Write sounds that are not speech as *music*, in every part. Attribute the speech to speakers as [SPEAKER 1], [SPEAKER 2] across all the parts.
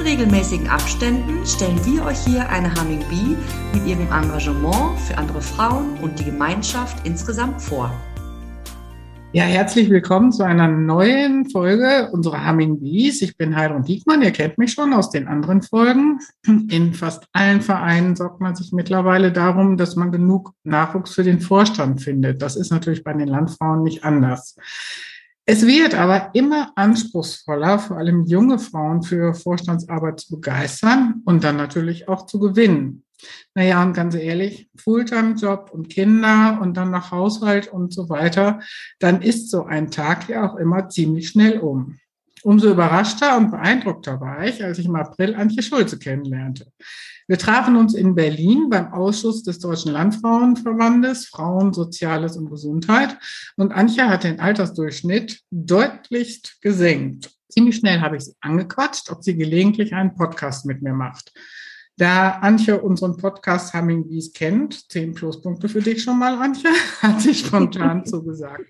[SPEAKER 1] In regelmäßigen Abständen stellen wir euch hier eine Humming Bee mit ihrem Engagement für andere Frauen und die Gemeinschaft insgesamt vor.
[SPEAKER 2] Ja, herzlich willkommen zu einer neuen Folge unserer Humming Bees. Ich bin Heidrun Diekmann, ihr kennt mich schon aus den anderen Folgen. In fast allen Vereinen sorgt man sich mittlerweile darum, dass man genug Nachwuchs für den Vorstand findet. Das ist natürlich bei den Landfrauen nicht anders. Es wird aber immer anspruchsvoller, vor allem junge Frauen für Vorstandsarbeit zu begeistern und dann natürlich auch zu gewinnen. Naja, und ganz ehrlich, Fulltime-Job und Kinder und dann noch Haushalt und so weiter, dann ist so ein Tag ja auch immer ziemlich schnell um. Umso überraschter und beeindruckter war ich, als ich im April Antje Schulze kennenlernte. Wir trafen uns in Berlin beim Ausschuss des Deutschen Landfrauenverbandes Frauen, Soziales und Gesundheit. Und Antje hat den Altersdurchschnitt deutlichst gesenkt. Ziemlich schnell habe ich sie angequatscht, ob sie gelegentlich einen Podcast mit mir macht. Da Antje unseren Podcast Humming Bees kennt, zehn Pluspunkte für dich schon mal, Antje, *laughs* hat sie spontan zugesagt.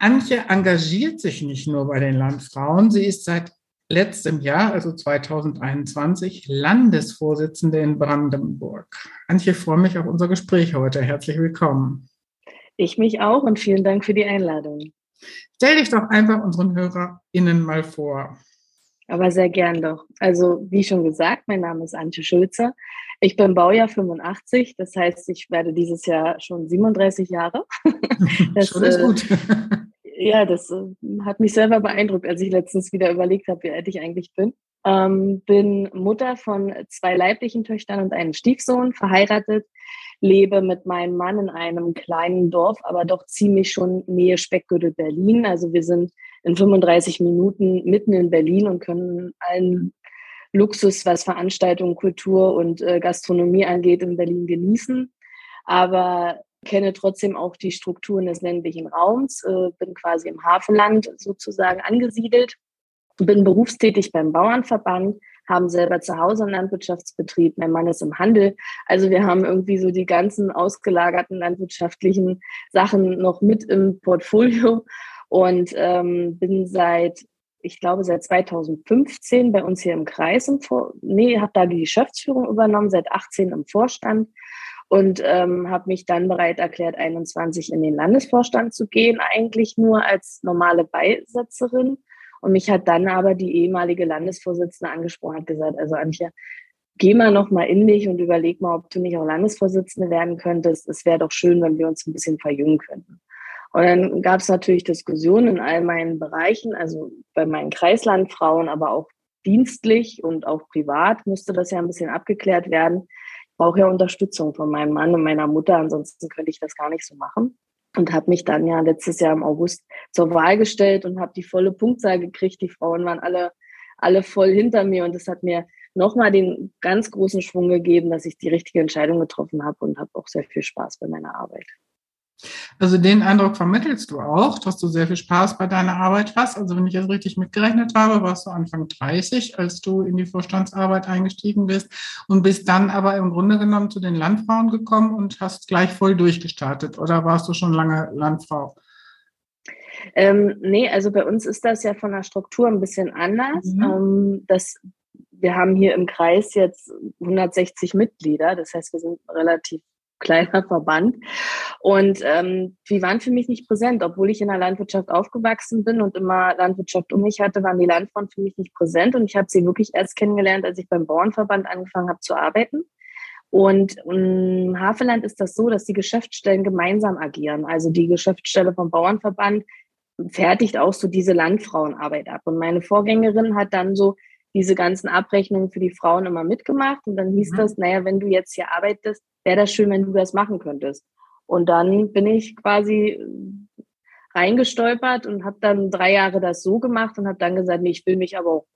[SPEAKER 2] Antje engagiert sich nicht nur bei den Landfrauen, sie ist seit letztem Jahr, also 2021, Landesvorsitzende in Brandenburg. Antje, ich freue mich auf unser Gespräch heute. Herzlich willkommen.
[SPEAKER 3] Ich mich auch und vielen Dank für die Einladung.
[SPEAKER 2] Stell dich doch einfach unseren HörerInnen mal vor.
[SPEAKER 3] Aber sehr gern doch. Also, wie schon gesagt, mein Name ist Antje Schulze. Ich bin Baujahr 85, das heißt, ich werde dieses Jahr schon 37 Jahre. *laughs*
[SPEAKER 2] Das schon ist gut.
[SPEAKER 3] Ja, das äh, hat mich selber beeindruckt, als ich letztens wieder überlegt habe, wie alt ich eigentlich bin. Ähm, bin Mutter von zwei leiblichen Töchtern und einem Stiefsohn, verheiratet, lebe mit meinem Mann in einem kleinen Dorf, aber doch ziemlich schon Nähe Speckgürtel Berlin. Also wir sind in 35 Minuten mitten in Berlin und können allen Luxus, was Veranstaltungen, Kultur und äh, Gastronomie angeht, in Berlin genießen. Aber kenne trotzdem auch die Strukturen des ländlichen Raums, äh, bin quasi im Hafenland sozusagen angesiedelt, bin berufstätig beim Bauernverband, haben selber zu Hause einen Landwirtschaftsbetrieb, mein Mann ist im Handel. Also wir haben irgendwie so die ganzen ausgelagerten landwirtschaftlichen Sachen noch mit im Portfolio und ähm, bin seit ich glaube, seit 2015 bei uns hier im Kreis, im Vor nee, habe da die Geschäftsführung übernommen, seit 18 im Vorstand und ähm, habe mich dann bereit erklärt, 21 in den Landesvorstand zu gehen, eigentlich nur als normale Beisetzerin. Und mich hat dann aber die ehemalige Landesvorsitzende angesprochen, hat gesagt, also Antje, geh mal noch mal in dich und überleg mal, ob du nicht auch Landesvorsitzende werden könntest. Es wäre doch schön, wenn wir uns ein bisschen verjüngen könnten. Und dann gab es natürlich Diskussionen in all meinen Bereichen, also bei meinen Kreislandfrauen, aber auch dienstlich und auch privat musste das ja ein bisschen abgeklärt werden brauche ja Unterstützung von meinem Mann und meiner Mutter, ansonsten könnte ich das gar nicht so machen. Und habe mich dann ja letztes Jahr im August zur Wahl gestellt und habe die volle Punktzahl gekriegt. Die Frauen waren alle, alle voll hinter mir und das hat mir nochmal den ganz großen Schwung gegeben, dass ich die richtige Entscheidung getroffen habe und habe auch sehr viel Spaß bei meiner Arbeit.
[SPEAKER 2] Also den Eindruck vermittelst du auch, dass du sehr viel Spaß bei deiner Arbeit hast. Also wenn ich das richtig mitgerechnet habe, warst du Anfang 30, als du in die Vorstandsarbeit eingestiegen bist und bist dann aber im Grunde genommen zu den Landfrauen gekommen und hast gleich voll durchgestartet. Oder warst du schon lange Landfrau?
[SPEAKER 3] Ähm, nee, also bei uns ist das ja von der Struktur ein bisschen anders. Mhm. Ähm, das, wir haben hier im Kreis jetzt 160 Mitglieder, das heißt, wir sind relativ kleiner Verband. Und ähm, die waren für mich nicht präsent. Obwohl ich in der Landwirtschaft aufgewachsen bin und immer Landwirtschaft um mich hatte, waren die Landfrauen für mich nicht präsent. Und ich habe sie wirklich erst kennengelernt, als ich beim Bauernverband angefangen habe zu arbeiten. Und im Havelland ist das so, dass die Geschäftsstellen gemeinsam agieren. Also die Geschäftsstelle vom Bauernverband fertigt auch so diese Landfrauenarbeit ab. Und meine Vorgängerin hat dann so diese ganzen Abrechnungen für die Frauen immer mitgemacht. Und dann hieß mhm. das, naja, wenn du jetzt hier arbeitest, wäre das schön, wenn du das machen könntest. Und dann bin ich quasi reingestolpert und habe dann drei Jahre das so gemacht und habe dann gesagt, nee, ich will mich aber auch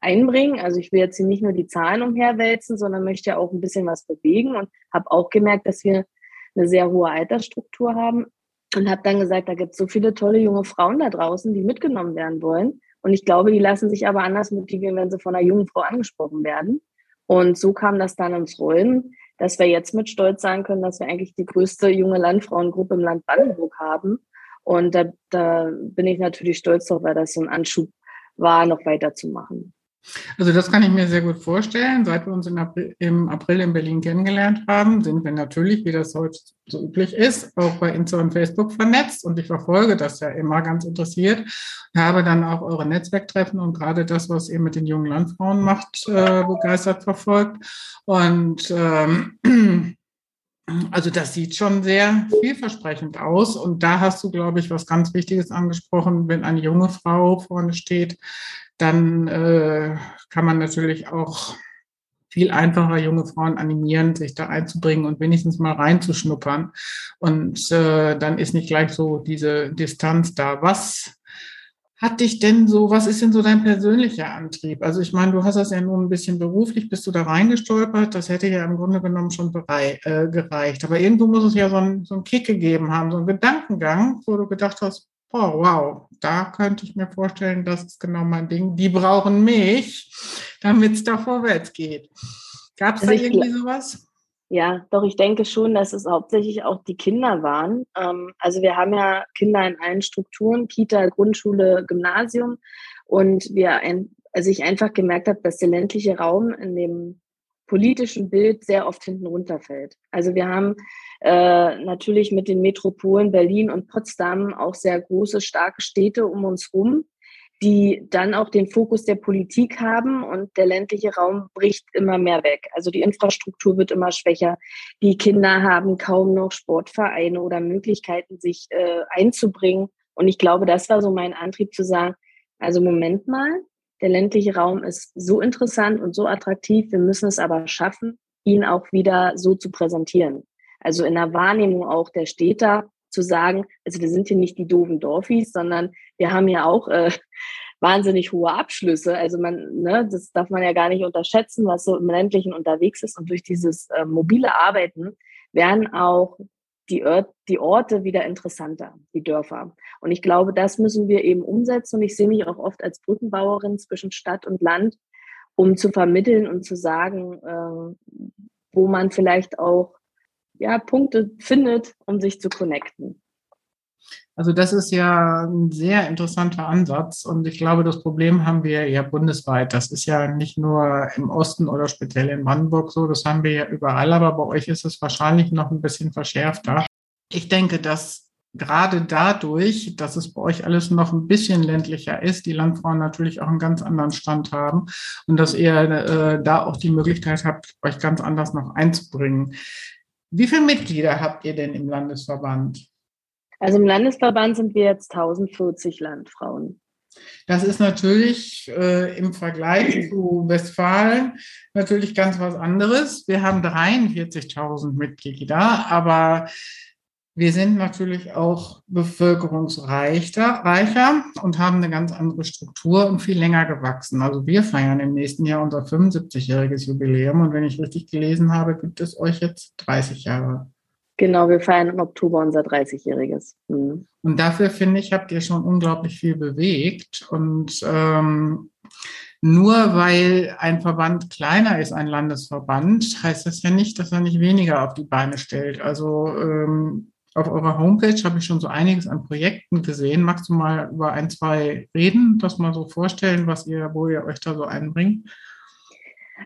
[SPEAKER 3] einbringen. Also ich will jetzt hier nicht nur die Zahlen umherwälzen, sondern möchte ja auch ein bisschen was bewegen und habe auch gemerkt, dass wir eine sehr hohe Altersstruktur haben. Und habe dann gesagt, da gibt es so viele tolle junge Frauen da draußen, die mitgenommen werden wollen. Und ich glaube, die lassen sich aber anders motivieren, wenn sie von einer jungen Frau angesprochen werden. Und so kam das dann ins Rollen, dass wir jetzt mit Stolz sagen können, dass wir eigentlich die größte junge Landfrauengruppe im Land Brandenburg haben. Und da, da bin ich natürlich stolz drauf, weil das so ein Anschub war, noch weiterzumachen.
[SPEAKER 2] Also das kann ich mir sehr gut vorstellen. Seit wir uns April, im April in Berlin kennengelernt haben, sind wir natürlich, wie das heute so üblich ist, auch bei Insta und Facebook vernetzt und ich verfolge das ja immer ganz interessiert. Ich habe dann auch eure Netzwerktreffen und gerade das, was ihr mit den jungen Landfrauen macht, äh, begeistert verfolgt. Und ähm, *clears throat* also das sieht schon sehr vielversprechend aus. Und da hast du, glaube ich, was ganz Wichtiges angesprochen. Wenn eine junge Frau vorne steht, dann äh, kann man natürlich auch viel einfacher junge Frauen animieren, sich da einzubringen und wenigstens mal reinzuschnuppern. Und äh, dann ist nicht gleich so diese Distanz da. Was hat dich denn so, was ist denn so dein persönlicher Antrieb? Also ich meine, du hast das ja nun ein bisschen beruflich, bist du da reingestolpert, das hätte ja im Grunde genommen schon berei äh, gereicht. Aber irgendwo muss es ja so einen so Kick gegeben haben, so einen Gedankengang, wo du gedacht hast, oh wow, da könnte ich mir vorstellen, das ist genau mein Ding. Die brauchen mich, damit es da vorwärts geht. Gab es also da irgendwie sowas?
[SPEAKER 3] Ja, doch, ich denke schon, dass es hauptsächlich auch die Kinder waren. Ähm, also wir haben ja Kinder in allen Strukturen, Kita, Grundschule, Gymnasium. Und wir, also ich einfach gemerkt habe, dass der ländliche Raum in dem politischen Bild sehr oft hinten runterfällt. Also wir haben äh, natürlich mit den Metropolen Berlin und Potsdam auch sehr große, starke Städte um uns herum die dann auch den Fokus der Politik haben und der ländliche Raum bricht immer mehr weg. Also die Infrastruktur wird immer schwächer. Die Kinder haben kaum noch Sportvereine oder Möglichkeiten, sich äh, einzubringen. Und ich glaube, das war so mein Antrieb zu sagen, also Moment mal, der ländliche Raum ist so interessant und so attraktiv, wir müssen es aber schaffen, ihn auch wieder so zu präsentieren. Also in der Wahrnehmung auch der Städter zu sagen, also wir sind hier nicht die doofen Dorfis, sondern wir haben ja auch äh, *laughs* wahnsinnig hohe Abschlüsse. Also man, ne, das darf man ja gar nicht unterschätzen, was so im ländlichen unterwegs ist. Und durch dieses äh, mobile Arbeiten werden auch die, Ort, die Orte wieder interessanter, die Dörfer. Und ich glaube, das müssen wir eben umsetzen. Und ich sehe mich auch oft als Brückenbauerin zwischen Stadt und Land, um zu vermitteln und zu sagen, äh, wo man vielleicht auch ja, Punkte findet, um sich zu connecten.
[SPEAKER 2] Also das ist ja ein sehr interessanter Ansatz und ich glaube, das Problem haben wir ja bundesweit. Das ist ja nicht nur im Osten oder speziell in Brandenburg so, das haben wir ja überall, aber bei euch ist es wahrscheinlich noch ein bisschen verschärfter. Ich denke, dass gerade dadurch, dass es bei euch alles noch ein bisschen ländlicher ist, die Landfrauen natürlich auch einen ganz anderen Stand haben und dass ihr äh, da auch die Möglichkeit habt, euch ganz anders noch einzubringen. Wie viele Mitglieder habt ihr denn im Landesverband?
[SPEAKER 3] Also im Landesverband sind wir jetzt 1040 Landfrauen.
[SPEAKER 2] Das ist natürlich äh, im Vergleich zu Westfalen natürlich ganz was anderes. Wir haben 43.000 Mitglieder, aber wir sind natürlich auch bevölkerungsreicher und haben eine ganz andere Struktur und viel länger gewachsen. Also wir feiern im nächsten Jahr unser 75-jähriges Jubiläum und wenn ich richtig gelesen habe, gibt es euch jetzt 30 Jahre.
[SPEAKER 3] Genau, wir feiern im Oktober unser 30-jähriges. Mhm.
[SPEAKER 2] Und dafür finde ich, habt ihr schon unglaublich viel bewegt und ähm, nur weil ein Verband kleiner ist, ein Landesverband, heißt das ja nicht, dass er nicht weniger auf die Beine stellt. Also ähm, auf eurer Homepage habe ich schon so einiges an Projekten gesehen. Magst du mal über ein, zwei reden, das mal so vorstellen, was ihr, wo ihr euch da so einbringt?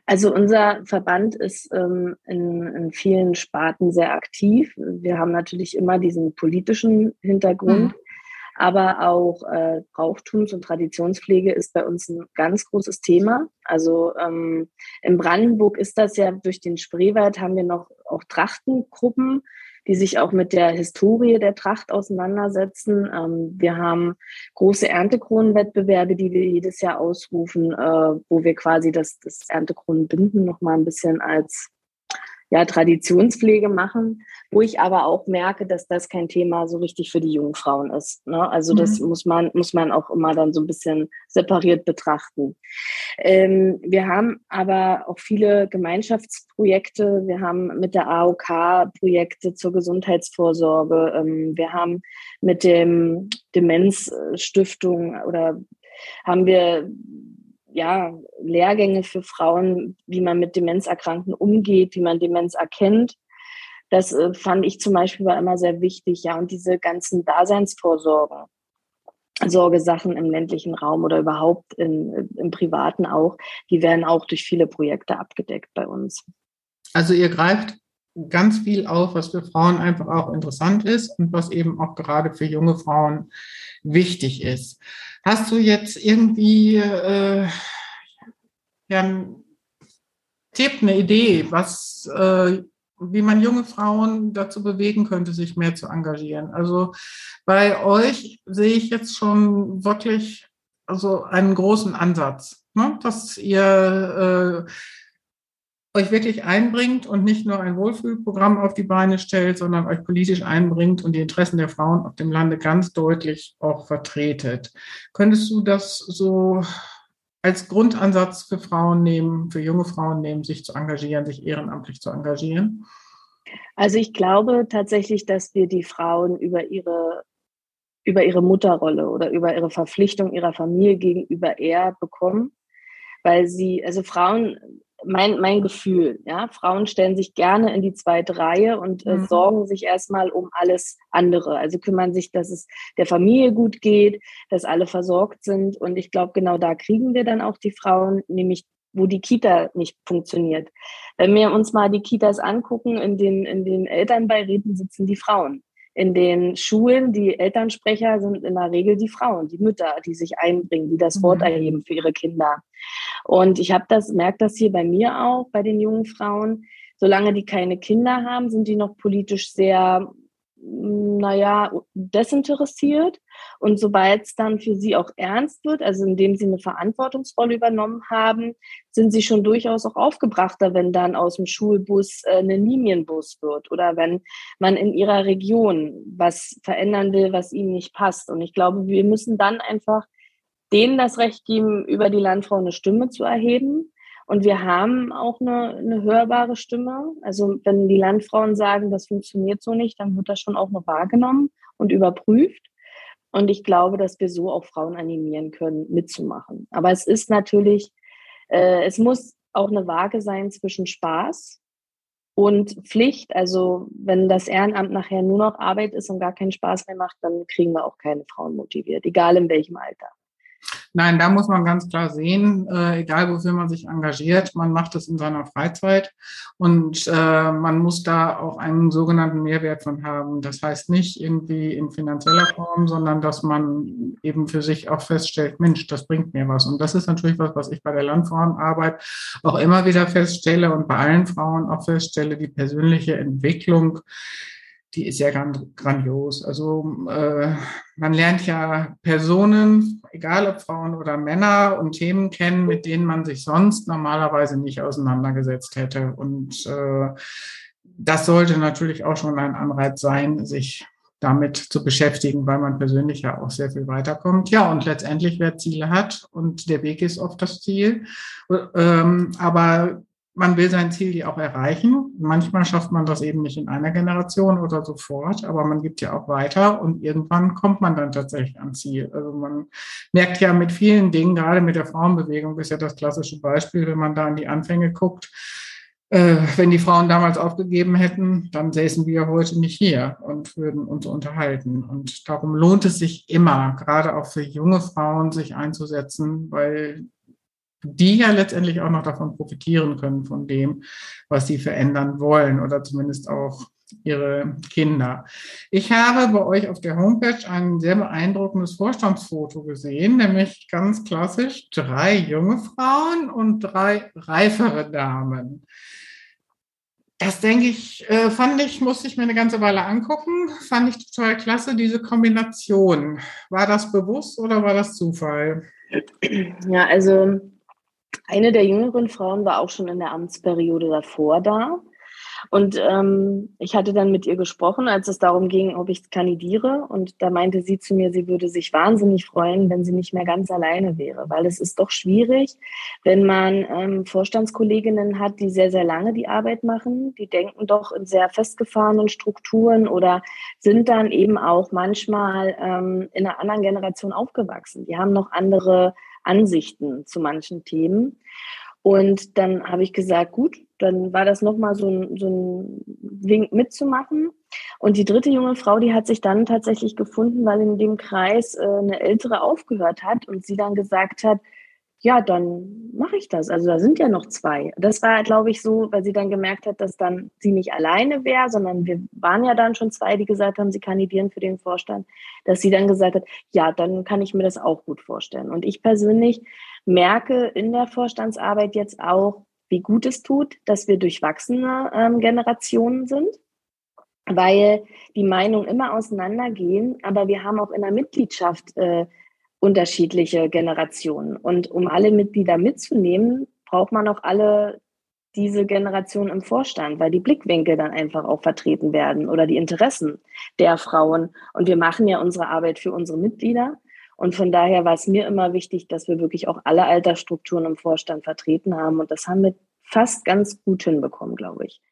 [SPEAKER 3] Also unser Verband ist ähm, in, in, vielen Sparten sehr aktiv. Wir haben natürlich immer diesen politischen Hintergrund, mhm. aber auch äh, Brauchtums- und Traditionspflege ist bei uns ein ganz großes Thema. Also ähm, in Brandenburg ist das ja durch den Spreewald haben wir noch auch Trachtengruppen die sich auch mit der Historie der Tracht auseinandersetzen. Ähm, wir haben große Erntekronenwettbewerbe, die wir jedes Jahr ausrufen, äh, wo wir quasi das, das Erntekronenbinden noch mal ein bisschen als ja, Traditionspflege machen, wo ich aber auch merke, dass das kein Thema so richtig für die jungen Frauen ist. Ne? Also mhm. das muss man, muss man auch immer dann so ein bisschen separiert betrachten. Ähm, wir haben aber auch viele Gemeinschaftsprojekte. Wir haben mit der AOK Projekte zur Gesundheitsvorsorge. Ähm, wir haben mit dem Demenzstiftung oder haben wir ja, Lehrgänge für Frauen, wie man mit Demenzerkrankten umgeht, wie man Demenz erkennt. Das äh, fand ich zum Beispiel war immer sehr wichtig, ja, und diese ganzen Daseinsvorsorgen. Sorgesachen im ländlichen Raum oder überhaupt in, im Privaten auch, die werden auch durch viele Projekte abgedeckt bei uns.
[SPEAKER 2] Also ihr greift ganz viel auf, was für Frauen einfach auch interessant ist und was eben auch gerade für junge Frauen wichtig ist. Hast du jetzt irgendwie äh, ja, einen Tipp, eine Idee, was, äh, wie man junge Frauen dazu bewegen könnte, sich mehr zu engagieren? Also bei euch sehe ich jetzt schon wirklich also einen großen Ansatz, ne? dass ihr äh, euch wirklich einbringt und nicht nur ein Wohlfühlprogramm auf die Beine stellt, sondern euch politisch einbringt und die Interessen der Frauen auf dem Lande ganz deutlich auch vertretet. Könntest du das so als Grundansatz für Frauen nehmen, für junge Frauen nehmen, sich zu engagieren, sich ehrenamtlich zu engagieren?
[SPEAKER 3] Also ich glaube tatsächlich, dass wir die Frauen über ihre über ihre Mutterrolle oder über ihre Verpflichtung ihrer Familie gegenüber eher bekommen, weil sie, also Frauen mein, mein Gefühl. Ja? Frauen stellen sich gerne in die zweite Reihe und äh, mhm. sorgen sich erstmal um alles andere. Also kümmern sich, dass es der Familie gut geht, dass alle versorgt sind. Und ich glaube, genau da kriegen wir dann auch die Frauen, nämlich wo die Kita nicht funktioniert. Wenn wir uns mal die Kitas angucken, in den, in den Elternbeiräten sitzen die Frauen in den Schulen, die Elternsprecher sind in der Regel die Frauen, die Mütter, die sich einbringen, die das Wort mhm. erheben für ihre Kinder. Und ich habe das, merke das hier bei mir auch, bei den jungen Frauen. Solange die keine Kinder haben, sind die noch politisch sehr naja, desinteressiert. Und sobald es dann für sie auch ernst wird, also indem sie eine Verantwortungsrolle übernommen haben, sind sie schon durchaus auch aufgebrachter, wenn dann aus dem Schulbus äh, ein Linienbus wird oder wenn man in ihrer Region was verändern will, was ihnen nicht passt. Und ich glaube, wir müssen dann einfach denen das Recht geben, über die Landfrau eine Stimme zu erheben und wir haben auch eine, eine hörbare Stimme. Also wenn die Landfrauen sagen, das funktioniert so nicht, dann wird das schon auch noch wahrgenommen und überprüft. Und ich glaube, dass wir so auch Frauen animieren können, mitzumachen. Aber es ist natürlich, äh, es muss auch eine Waage sein zwischen Spaß und Pflicht. Also wenn das Ehrenamt nachher nur noch Arbeit ist und gar keinen Spaß mehr macht, dann kriegen wir auch keine Frauen motiviert, egal in welchem Alter.
[SPEAKER 2] Nein, da muss man ganz klar sehen, äh, egal wofür man sich engagiert, man macht es in seiner Freizeit und äh, man muss da auch einen sogenannten Mehrwert von haben. Das heißt nicht irgendwie in finanzieller Form, sondern dass man eben für sich auch feststellt, Mensch, das bringt mir was. Und das ist natürlich was, was ich bei der Landfrauenarbeit auch immer wieder feststelle und bei allen Frauen auch feststelle, die persönliche Entwicklung die ist ja grandios. Also äh, man lernt ja Personen, egal ob Frauen oder Männer, und Themen kennen, mit denen man sich sonst normalerweise nicht auseinandergesetzt hätte. Und äh, das sollte natürlich auch schon ein Anreiz sein, sich damit zu beschäftigen, weil man persönlich ja auch sehr viel weiterkommt. Ja, und letztendlich, wer Ziele hat und der Weg ist oft das Ziel. Ähm, aber man will sein Ziel ja auch erreichen. Manchmal schafft man das eben nicht in einer Generation oder sofort, aber man gibt ja auch weiter und irgendwann kommt man dann tatsächlich ans Ziel. Also man merkt ja mit vielen Dingen, gerade mit der Frauenbewegung ist ja das klassische Beispiel, wenn man da an die Anfänge guckt. Äh, wenn die Frauen damals aufgegeben hätten, dann säßen wir heute nicht hier und würden uns unterhalten. Und darum lohnt es sich immer, gerade auch für junge Frauen, sich einzusetzen, weil die ja letztendlich auch noch davon profitieren können, von dem, was sie verändern wollen oder zumindest auch ihre Kinder. Ich habe bei euch auf der Homepage ein sehr beeindruckendes Vorstandsfoto gesehen, nämlich ganz klassisch drei junge Frauen und drei reifere Damen. Das denke ich, äh, fand ich, musste ich mir eine ganze Weile angucken, fand ich total klasse, diese Kombination. War das bewusst oder war das Zufall?
[SPEAKER 3] Ja, also eine der jüngeren Frauen war auch schon in der Amtsperiode davor da. Und ähm, ich hatte dann mit ihr gesprochen, als es darum ging, ob ich kandidiere. Und da meinte sie zu mir, sie würde sich wahnsinnig freuen, wenn sie nicht mehr ganz alleine wäre, weil es ist doch schwierig, wenn man ähm, Vorstandskolleginnen hat, die sehr, sehr lange die Arbeit machen. Die denken doch in sehr festgefahrenen Strukturen oder sind dann eben auch manchmal ähm, in einer anderen Generation aufgewachsen. Die haben noch andere Ansichten zu manchen Themen. Und dann habe ich gesagt, gut, dann war das nochmal so ein, so ein Wink mitzumachen. Und die dritte junge Frau, die hat sich dann tatsächlich gefunden, weil in dem Kreis äh, eine ältere aufgehört hat und sie dann gesagt hat, ja, dann mache ich das. Also da sind ja noch zwei. Das war, glaube ich, so, weil sie dann gemerkt hat, dass dann sie nicht alleine wäre, sondern wir waren ja dann schon zwei, die gesagt haben, sie kandidieren für den Vorstand, dass sie dann gesagt hat, ja, dann kann ich mir das auch gut vorstellen. Und ich persönlich merke in der Vorstandsarbeit jetzt auch, wie gut es tut, dass wir durchwachsene ähm, Generationen sind, weil die Meinungen immer auseinandergehen, aber wir haben auch in der Mitgliedschaft äh, unterschiedliche Generationen. Und um alle Mitglieder mitzunehmen, braucht man auch alle diese Generation im Vorstand, weil die Blickwinkel dann einfach auch vertreten werden oder die Interessen der Frauen. Und wir machen ja unsere Arbeit für unsere Mitglieder. Und von daher war es mir immer wichtig, dass wir wirklich auch alle Altersstrukturen im Vorstand vertreten haben. Und das haben wir fast ganz gut hinbekommen, glaube ich.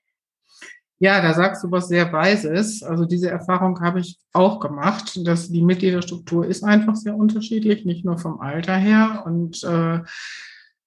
[SPEAKER 2] Ja, da sagst du was sehr Weises. Also diese Erfahrung habe ich auch gemacht, dass die Mitgliederstruktur ist einfach sehr unterschiedlich, nicht nur vom Alter her. Und äh,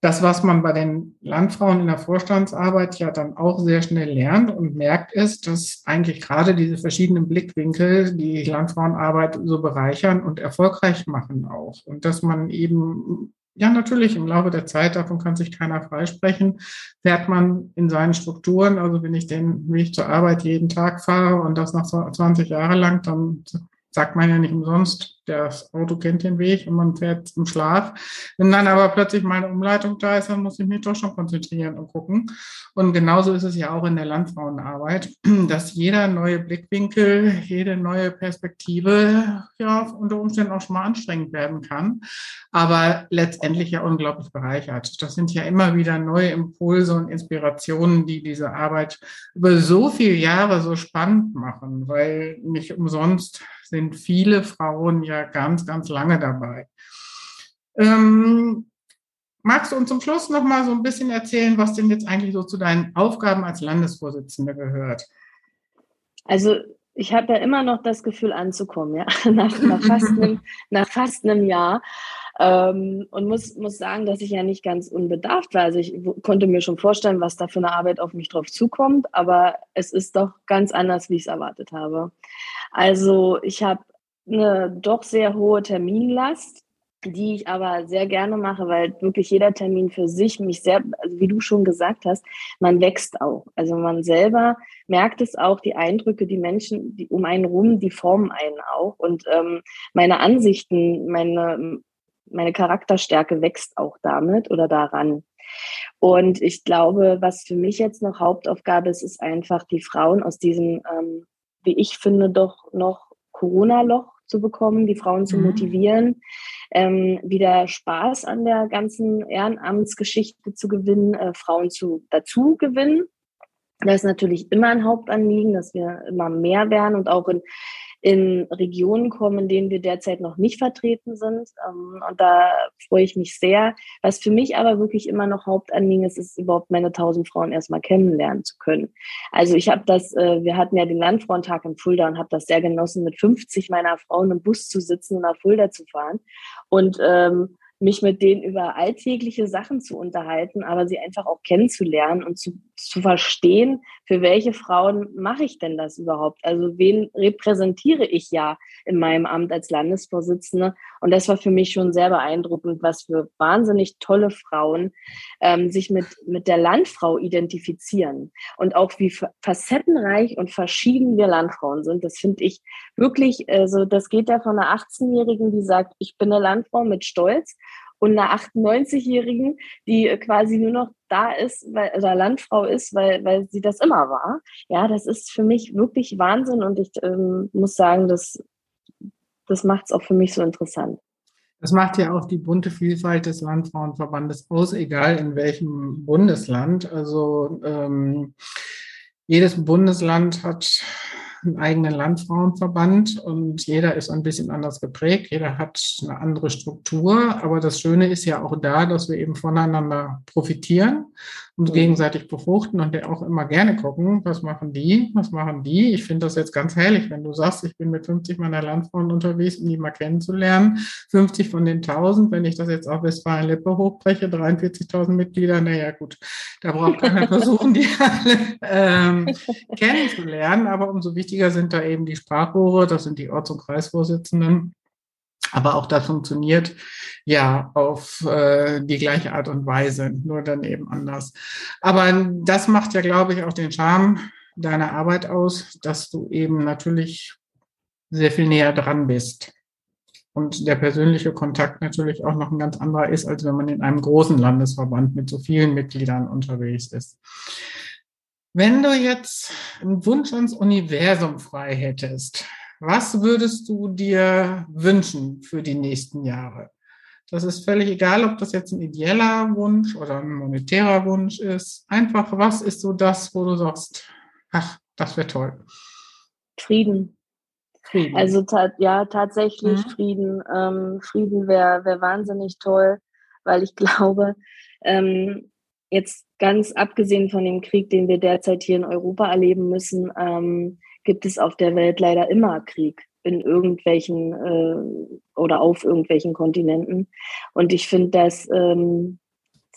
[SPEAKER 2] das, was man bei den Landfrauen in der Vorstandsarbeit ja dann auch sehr schnell lernt und merkt, ist, dass eigentlich gerade diese verschiedenen Blickwinkel die Landfrauenarbeit so bereichern und erfolgreich machen auch. Und dass man eben ja, natürlich, im Laufe der Zeit, davon kann sich keiner freisprechen, fährt man in seinen Strukturen, also wenn ich den Weg zur Arbeit jeden Tag fahre und das nach 20 Jahre lang, dann sagt man ja nicht umsonst, das Auto kennt den Weg und man fährt im Schlaf. Wenn dann aber plötzlich meine Umleitung da ist, dann muss ich mich doch schon konzentrieren und gucken. Und genauso ist es ja auch in der Landfrauenarbeit, *clears throat* dass jeder neue Blickwinkel, jede neue Perspektive ja unter Umständen auch schon mal anstrengend werden kann, aber letztendlich ja unglaublich bereichert. Das sind ja immer wieder neue Impulse und Inspirationen, die diese Arbeit über so viele Jahre so spannend machen, weil nicht umsonst sind viele Frauen ja ganz, ganz lange dabei. Ähm, magst du uns zum Schluss noch mal so ein bisschen erzählen, was denn jetzt eigentlich so zu deinen Aufgaben als Landesvorsitzende gehört?
[SPEAKER 3] Also ich habe ja immer noch das Gefühl anzukommen, ja, *laughs* nach, nach, fast, einem, *laughs* nach fast einem Jahr. Ähm, und muss, muss sagen, dass ich ja nicht ganz unbedarft war. Also ich konnte mir schon vorstellen, was da für eine Arbeit auf mich drauf zukommt, aber es ist doch ganz anders, wie ich es erwartet habe. Also ich habe eine doch sehr hohe Terminlast, die ich aber sehr gerne mache, weil wirklich jeder Termin für sich mich sehr, also wie du schon gesagt hast, man wächst auch. Also man selber merkt es auch, die Eindrücke, die Menschen die um einen rum, die formen einen auch. Und ähm, meine Ansichten, meine, meine Charakterstärke wächst auch damit oder daran. Und ich glaube, was für mich jetzt noch Hauptaufgabe ist, ist einfach die Frauen aus diesem, ähm, wie ich finde, doch noch Corona-Loch zu bekommen, die Frauen zu mhm. motivieren, ähm, wieder Spaß an der ganzen Ehrenamtsgeschichte zu gewinnen, äh, Frauen zu dazu gewinnen. Das ist natürlich immer ein Hauptanliegen, dass wir immer mehr werden und auch in in Regionen kommen, in denen wir derzeit noch nicht vertreten sind. Ähm, und da freue ich mich sehr. Was für mich aber wirklich immer noch Hauptanliegen ist, ist überhaupt meine tausend Frauen erstmal kennenlernen zu können. Also ich habe das, äh, wir hatten ja den Landfrauentag in Fulda und habe das sehr genossen, mit 50 meiner Frauen im Bus zu sitzen und nach Fulda zu fahren. Und ähm, mich mit denen über alltägliche Sachen zu unterhalten, aber sie einfach auch kennenzulernen und zu, zu verstehen, für welche Frauen mache ich denn das überhaupt? Also wen repräsentiere ich ja in meinem Amt als Landesvorsitzende? Und das war für mich schon sehr beeindruckend, was für wahnsinnig tolle Frauen ähm, sich mit, mit der Landfrau identifizieren und auch wie facettenreich und verschieden wir Landfrauen sind. Das finde ich wirklich, also das geht ja von einer 18-Jährigen, die sagt, ich bin eine Landfrau mit Stolz und einer 98-Jährigen, die quasi nur noch da ist, weil oder Landfrau ist, weil, weil sie das immer war. Ja, das ist für mich wirklich Wahnsinn und ich ähm, muss sagen, das, das macht es auch für mich so interessant.
[SPEAKER 2] Das macht ja auch die bunte Vielfalt des Landfrauenverbandes aus, egal in welchem Bundesland. Also ähm, jedes Bundesland hat einen eigenen Landfrauenverband und jeder ist ein bisschen anders geprägt, jeder hat eine andere Struktur. Aber das Schöne ist ja auch da, dass wir eben voneinander profitieren uns gegenseitig befruchten und auch immer gerne gucken, was machen die, was machen die. Ich finde das jetzt ganz herrlich, wenn du sagst, ich bin mit 50 meiner Landfrauen unterwegs, um die mal kennenzulernen. 50 von den 1000, wenn ich das jetzt auf Westfalen-Lippe hochbreche, 43.000 Mitglieder, naja gut, da braucht keiner *laughs* versuchen, die alle ähm, kennenzulernen. Aber umso wichtiger sind da eben die Sprachrohre, das sind die Orts- und Kreisvorsitzenden aber auch das funktioniert ja auf äh, die gleiche Art und Weise, nur dann eben anders. Aber das macht ja, glaube ich, auch den Charme deiner Arbeit aus, dass du eben natürlich sehr viel näher dran bist. Und der persönliche Kontakt natürlich auch noch ein ganz anderer ist, als wenn man in einem großen Landesverband mit so vielen Mitgliedern unterwegs ist. Wenn du jetzt einen Wunsch ans Universum frei hättest, was würdest du dir wünschen für die nächsten Jahre? Das ist völlig egal, ob das jetzt ein ideeller Wunsch oder ein monetärer Wunsch ist. Einfach, was ist so das, wo du sagst, ach, das wäre toll?
[SPEAKER 3] Frieden. Frieden. Also ta ja, tatsächlich mhm. Frieden. Ähm, Frieden wäre wär wahnsinnig toll, weil ich *laughs* glaube, ähm, jetzt ganz abgesehen von dem Krieg, den wir derzeit hier in Europa erleben müssen, ähm, gibt es auf der Welt leider immer Krieg in irgendwelchen äh, oder auf irgendwelchen Kontinenten. Und ich finde das ähm,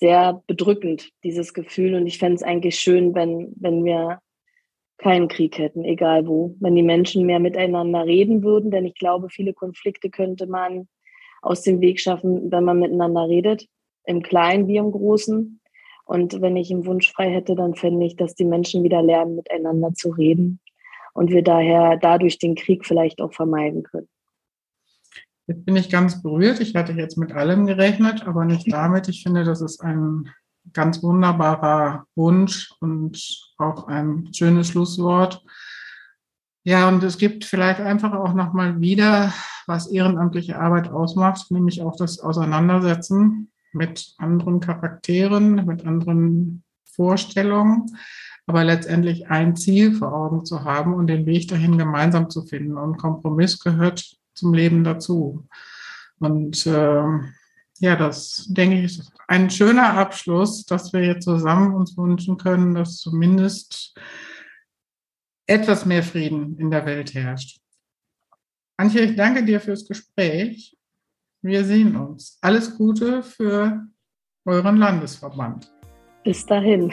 [SPEAKER 3] sehr bedrückend, dieses Gefühl. Und ich fände es eigentlich schön, wenn, wenn wir keinen Krieg hätten, egal wo. Wenn die Menschen mehr miteinander reden würden, denn ich glaube, viele Konflikte könnte man aus dem Weg schaffen, wenn man miteinander redet, im Kleinen wie im Großen. Und wenn ich einen Wunsch frei hätte, dann fände ich, dass die Menschen wieder lernen, miteinander zu reden und wir daher dadurch den Krieg vielleicht auch vermeiden können.
[SPEAKER 2] Jetzt bin ich ganz berührt. Ich hatte jetzt mit allem gerechnet, aber nicht *laughs* damit. Ich finde, das ist ein ganz wunderbarer Wunsch und auch ein schönes Schlusswort. Ja, und es gibt vielleicht einfach auch nochmal wieder, was ehrenamtliche Arbeit ausmacht, nämlich auch das Auseinandersetzen mit anderen Charakteren, mit anderen Vorstellungen aber letztendlich ein Ziel vor Augen zu haben und den Weg dahin gemeinsam zu finden. Und Kompromiss gehört zum Leben dazu. Und äh, ja, das denke ich ist ein schöner Abschluss, dass wir jetzt zusammen uns wünschen können, dass zumindest etwas mehr Frieden in der Welt herrscht. Antje, ich danke dir fürs Gespräch. Wir sehen uns. Alles Gute für euren Landesverband.
[SPEAKER 3] Bis dahin.